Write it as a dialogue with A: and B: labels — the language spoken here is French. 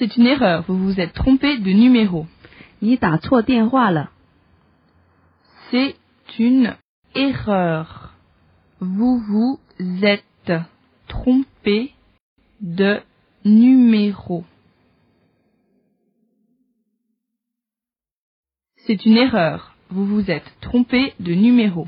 A: C'est une erreur, vous vous êtes trompé de numéro.
B: 你打错电话了。
A: C'est une erreur. Vous vous êtes trompé de numéro. C'est une erreur. Vous vous êtes trompé de numéro.